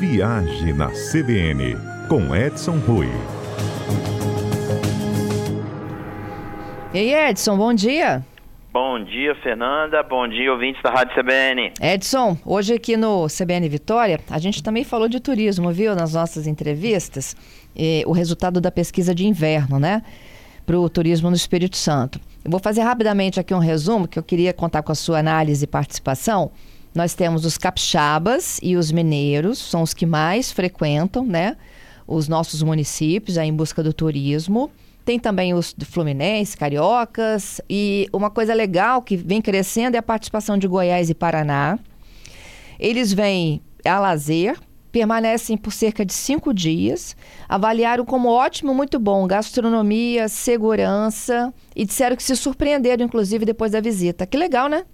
Viagem na CBN, com Edson Rui. E aí, Edson, bom dia. Bom dia, Fernanda. Bom dia, ouvintes da Rádio CBN. Edson, hoje aqui no CBN Vitória, a gente também falou de turismo, viu, nas nossas entrevistas, e o resultado da pesquisa de inverno, né, para o turismo no Espírito Santo. Eu vou fazer rapidamente aqui um resumo, que eu queria contar com a sua análise e participação. Nós temos os capixabas e os mineiros, são os que mais frequentam, né, os nossos municípios, aí em busca do turismo. Tem também os Fluminense, Cariocas. E uma coisa legal que vem crescendo é a participação de Goiás e Paraná. Eles vêm a lazer, permanecem por cerca de cinco dias, avaliaram como ótimo, muito bom, gastronomia, segurança e disseram que se surpreenderam, inclusive, depois da visita. Que legal, né?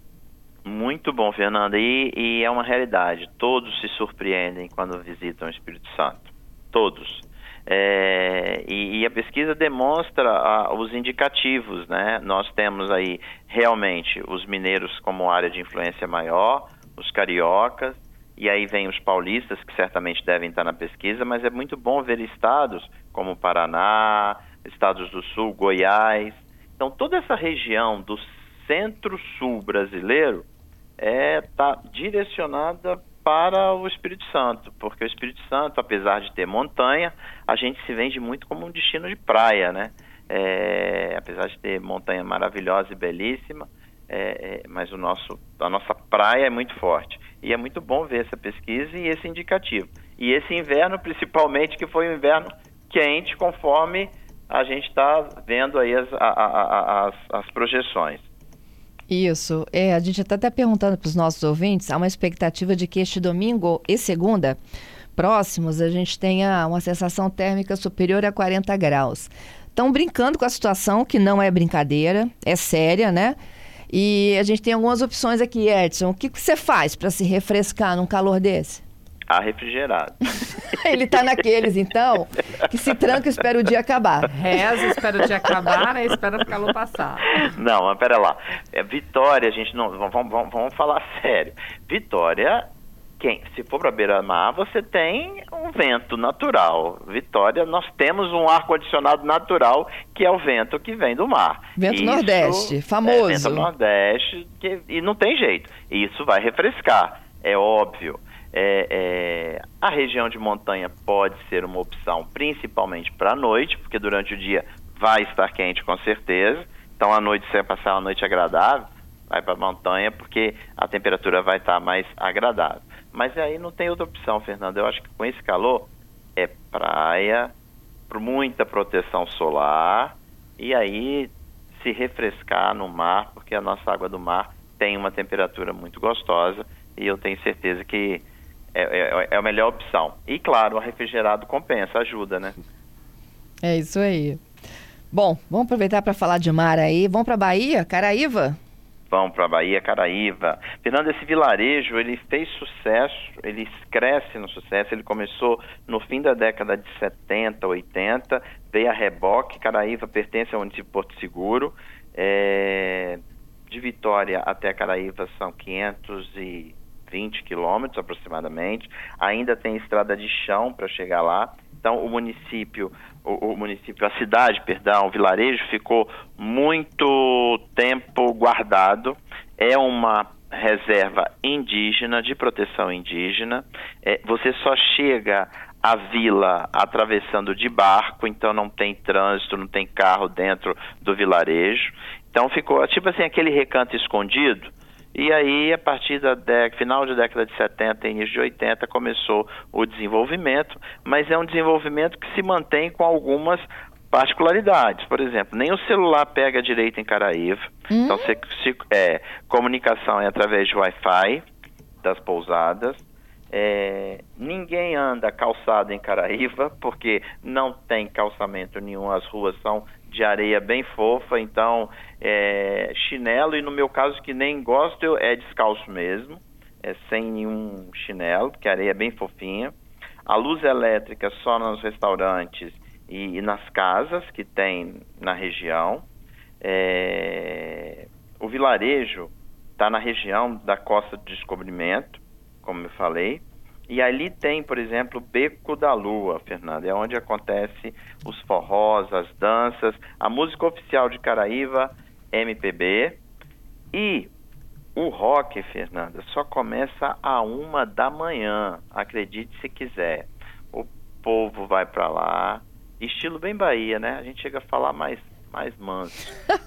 Muito bom, Fernanda. E, e é uma realidade. Todos se surpreendem quando visitam o Espírito Santo. Todos. É, e, e, a pesquisa demonstra ah, os indicativos, né? Nós temos aí realmente os mineiros como área de influência maior, os cariocas, e aí vem os paulistas, que certamente devem estar na pesquisa, mas é muito bom ver estados como Paraná, estados do Sul, Goiás. Então, toda essa região do centro-sul brasileiro está é, tá direcionada para o Espírito Santo, porque o Espírito Santo, apesar de ter montanha, a gente se vende muito como um destino de praia, né? É, apesar de ter montanha maravilhosa e belíssima, é, é, mas o nosso, a nossa praia é muito forte. E é muito bom ver essa pesquisa e esse indicativo. E esse inverno, principalmente, que foi um inverno quente, conforme a gente está vendo aí as, as, as projeções. Isso. É, a gente está até perguntando para os nossos ouvintes, há uma expectativa de que este domingo e segunda próximos a gente tenha uma sensação térmica superior a 40 graus. Estão brincando com a situação, que não é brincadeira, é séria, né? E a gente tem algumas opções aqui, Edson. O que, que você faz para se refrescar num calor desse? A refrigerado. Ele está naqueles, então, que se tranca e espera o dia acabar. Reza, espera o dia acabar, né? Espera o calor passar. Não, mas pera lá. É, Vitória, a gente não. Vamos, vamos, vamos falar sério. Vitória quem, se for para beira-mar, você tem um vento natural. Vitória, nós temos um ar-condicionado natural, que é o vento que vem do mar. Vento Isso, Nordeste, famoso. É, vento Nordeste, que, e não tem jeito. Isso vai refrescar, é óbvio. É, é, a região de montanha pode ser uma opção, principalmente para a noite, porque durante o dia vai estar quente com certeza. Então, à noite, você vai passar uma noite agradável, vai para a montanha, porque a temperatura vai estar mais agradável. Mas aí não tem outra opção, Fernando. Eu acho que com esse calor é praia, muita proteção solar e aí se refrescar no mar, porque a nossa água do mar tem uma temperatura muito gostosa e eu tenho certeza que é, é, é a melhor opção. E claro, o refrigerado compensa, ajuda, né? É isso aí. Bom, vamos aproveitar para falar de mar aí. Vamos para Bahia, Caraíva? Vamos para Bahia, Caraíva. Fernando, esse vilarejo, ele fez sucesso, ele cresce no sucesso, ele começou no fim da década de 70, 80, veio a reboque, Caraíva pertence ao município de Porto Seguro, é, de Vitória até Caraíva são 500 e 20 quilômetros aproximadamente. Ainda tem estrada de chão para chegar lá. Então, o município, o, o, município, a cidade, perdão, o vilarejo ficou muito tempo guardado. É uma reserva indígena, de proteção indígena. É, você só chega à vila atravessando de barco, então não tem trânsito, não tem carro dentro do vilarejo. Então ficou tipo assim aquele recanto escondido e aí, a partir da década, final de década de 70 e início de 80, começou o desenvolvimento, mas é um desenvolvimento que se mantém com algumas particularidades. Por exemplo, nem o celular pega direito em Caraíva. Hum? Então, se, se, é, comunicação é através de Wi-Fi das pousadas. É, ninguém anda calçado em Caraíva, porque não tem calçamento nenhum, as ruas são de areia bem fofa, então é, chinelo, e no meu caso que nem gosto, é descalço mesmo, é sem nenhum chinelo, porque a areia é bem fofinha. A luz elétrica só nos restaurantes e, e nas casas que tem na região. É, o vilarejo está na região da Costa do Descobrimento, como eu falei. E ali tem, por exemplo, Beco da Lua, Fernanda, é onde acontece os forrós, as danças, a música oficial de Caraíva, MPB. E o rock, Fernanda, só começa a uma da manhã, acredite se quiser. O povo vai para lá, estilo bem Bahia, né? A gente chega a falar mais mais manso.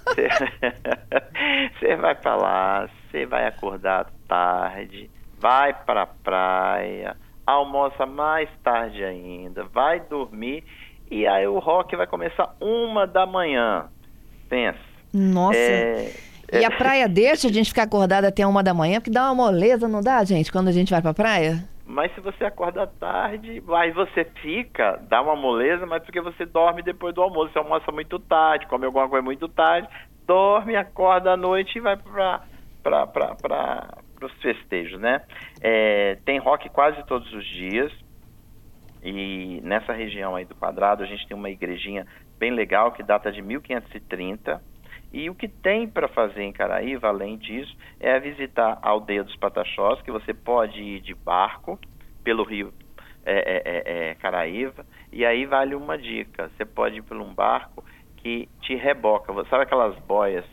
Você vai para lá, você vai acordar tarde, vai para a praia, almoça mais tarde ainda, vai dormir e aí o rock vai começar uma da manhã. Pensa. Nossa. É, e a praia deixa a gente ficar acordada até uma da manhã, porque dá uma moleza, não dá, gente, quando a gente vai pra praia? Mas se você acorda tarde, aí você fica, dá uma moleza, mas porque você dorme depois do almoço. Você almoça muito tarde, come alguma coisa muito tarde, dorme, acorda à noite e vai para pra, pra, pra, os festejos, né? É, tem rock quase todos os dias. E nessa região aí do quadrado a gente tem uma igrejinha bem legal que data de 1530 e o que tem para fazer em Caraíva, além disso, é visitar a aldeia dos Pataxós, que você pode ir de barco pelo rio é, é, é, é, Caraíva, e aí vale uma dica: você pode ir por um barco que te reboca. Sabe aquelas boias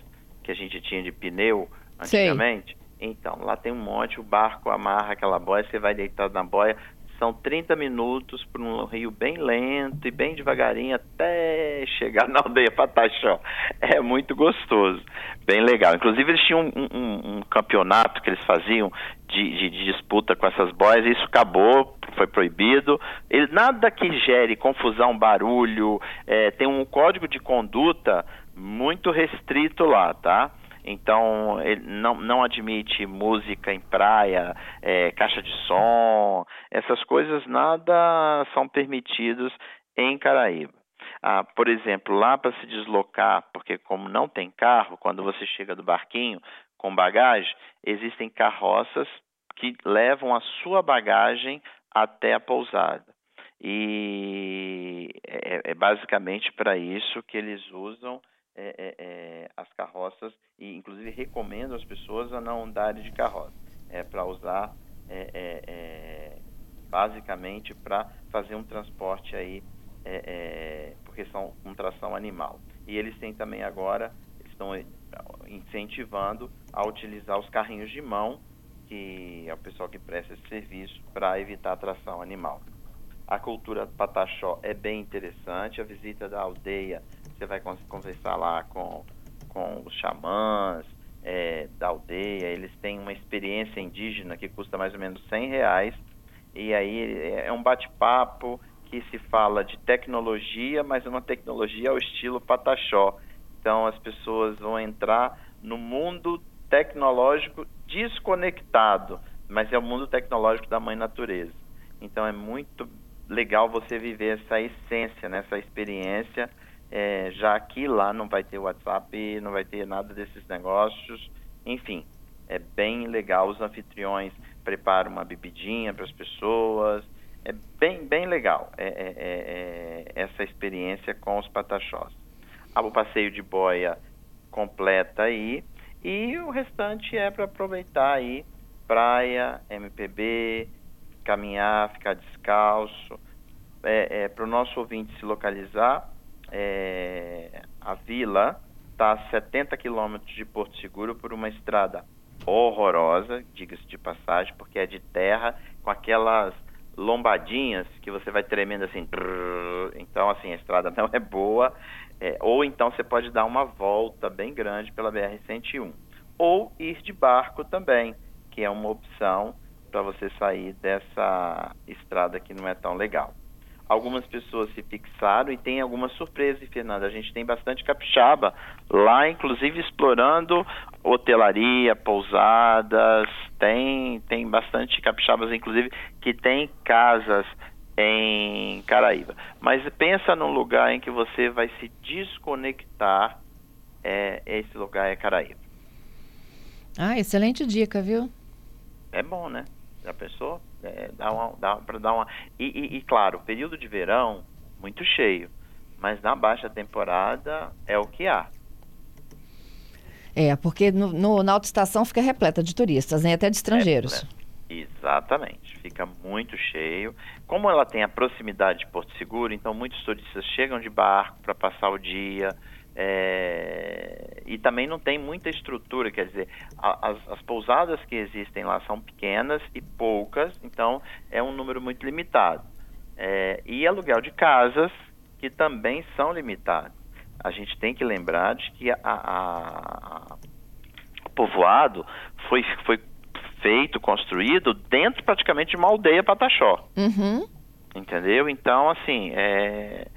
que a gente tinha de pneu antigamente? Sei. Então, lá tem um monte, o barco amarra aquela boia, você vai deitado na boia, são 30 minutos por um rio bem lento e bem devagarinho até chegar na aldeia Pataxó. É muito gostoso, bem legal. Inclusive eles tinham um, um, um campeonato que eles faziam de, de, de, disputa com essas boias e isso acabou, foi proibido. Ele, nada que gere confusão, barulho, é, tem um código de conduta muito restrito lá, tá? Então, ele não, não admite música em praia, é, caixa de som, essas coisas nada são permitidos em Caraíba. Ah, por exemplo, lá para se deslocar, porque como não tem carro, quando você chega do barquinho com bagagem, existem carroças que levam a sua bagagem até a pousada. E é, é basicamente para isso que eles usam é, é, é, as carroças e inclusive recomendo às pessoas a não andarem de carroça. É para usar é, é, basicamente para fazer um transporte aí, porque são com tração animal. E eles têm também agora, estão incentivando a utilizar os carrinhos de mão, que é o pessoal que presta esse serviço, para evitar a tração animal. A cultura pataxó é bem interessante, a visita da aldeia você vai conversar lá com, com os xamãs é, da aldeia, eles têm uma experiência indígena que custa mais ou menos 100 reais, e aí é um bate-papo que se fala de tecnologia, mas uma tecnologia ao estilo Pataxó. Então as pessoas vão entrar no mundo tecnológico desconectado, mas é o mundo tecnológico da mãe natureza. Então é muito legal você viver essa essência, né, essa experiência é, já que lá não vai ter WhatsApp, não vai ter nada desses negócios, enfim, é bem legal. Os anfitriões preparam uma bebidinha para as pessoas, é bem, bem legal é, é, é, é essa experiência com os pataxós. O passeio de boia completa aí e o restante é para aproveitar aí praia, MPB, caminhar, ficar descalço. É, é para o nosso ouvinte se localizar, é, a vila está a 70 quilômetros de Porto Seguro por uma estrada horrorosa, diga-se de passagem, porque é de terra, com aquelas lombadinhas que você vai tremendo assim. Então, assim, a estrada não é boa. É, ou então você pode dar uma volta bem grande pela BR-101. Ou ir de barco também, que é uma opção para você sair dessa estrada que não é tão legal algumas pessoas se fixaram e tem algumas surpresas, Fernanda. A gente tem bastante capixaba lá, inclusive explorando hotelaria, pousadas, tem, tem bastante capixabas, inclusive, que tem casas em Caraíba. Mas pensa num lugar em que você vai se desconectar, é, esse lugar é Caraíba. Ah, excelente dica, viu? É bom, né? Já pensou? É, dá uma, dá para dar uma. E, e, e, claro, período de verão, muito cheio. Mas na baixa temporada é o que há. É, porque no, no, na autoestação fica repleta de turistas, né? Até de estrangeiros. Exatamente, fica muito cheio. Como ela tem a proximidade de Porto Seguro, então muitos turistas chegam de barco para passar o dia. É, e também não tem muita estrutura, quer dizer, a, as, as, pousadas que existem lá são pequenas e poucas, então é um número muito limitado. É, e aluguel de casas que também são limitados. A gente tem que lembrar de que a, a, a povoado foi, foi feito, construído dentro praticamente de uma aldeia pataxó. Uhum. Entendeu? Então, assim, é,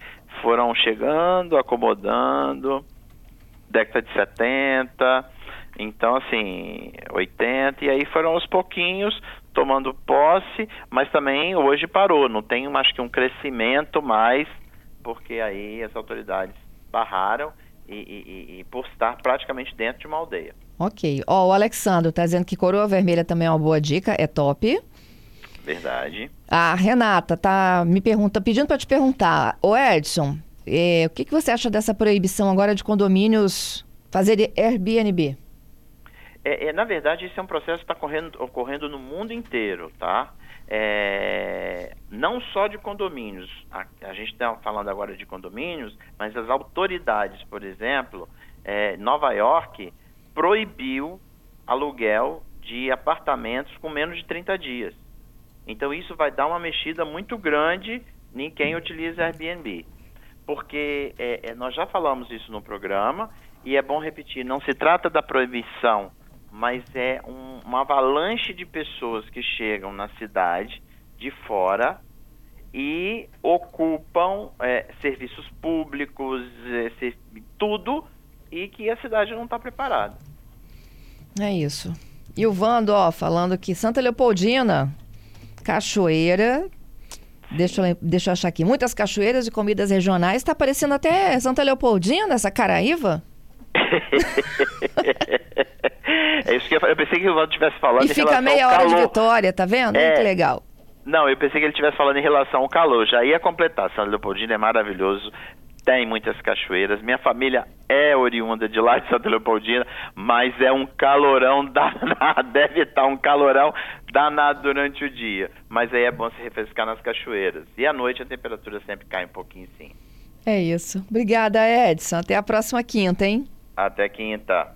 foram chegando, acomodando, década de 70, então assim, 80, e aí foram aos pouquinhos tomando posse, mas também hoje parou, não tem acho que um crescimento mais, porque aí as autoridades barraram e, e, e por estar praticamente dentro de uma aldeia. Ok. Ó, oh, o Alexandre tá dizendo que coroa vermelha também é uma boa dica, é top. Verdade. A Renata tá me pergunta, pedindo para te perguntar, o Edson, é, o que, que você acha dessa proibição agora de condomínios fazer Airbnb? É, é, na verdade, esse é um processo que está ocorrendo no mundo inteiro, tá? É, não só de condomínios. A, a gente está falando agora de condomínios, mas as autoridades, por exemplo, é, Nova York proibiu aluguel de apartamentos com menos de 30 dias. Então isso vai dar uma mexida muito grande em quem utiliza Airbnb. Porque é, é, nós já falamos isso no programa e é bom repetir, não se trata da proibição, mas é um, uma avalanche de pessoas que chegam na cidade de fora e ocupam é, serviços públicos, é, tudo, e que a cidade não está preparada. É isso. E o Vando, ó, falando que Santa Leopoldina cachoeira. Deixa eu, deixa eu achar aqui. Muitas cachoeiras e comidas regionais. Está parecendo até Santa Leopoldina, essa Caraíva. é isso que eu, eu pensei que o Valdo estivesse falando. E fica meia hora de vitória, tá vendo? É, que legal. Não, eu pensei que ele estivesse falando em relação ao calor. Já ia completar. Santa Leopoldina é maravilhoso tem muitas cachoeiras. Minha família é oriunda de lá de Santa Leopoldina, mas é um calorão danado, deve estar um calorão danado durante o dia. Mas aí é bom se refrescar nas cachoeiras. E à noite a temperatura sempre cai um pouquinho sim. É isso. Obrigada, Edson. Até a próxima quinta, hein? Até quinta.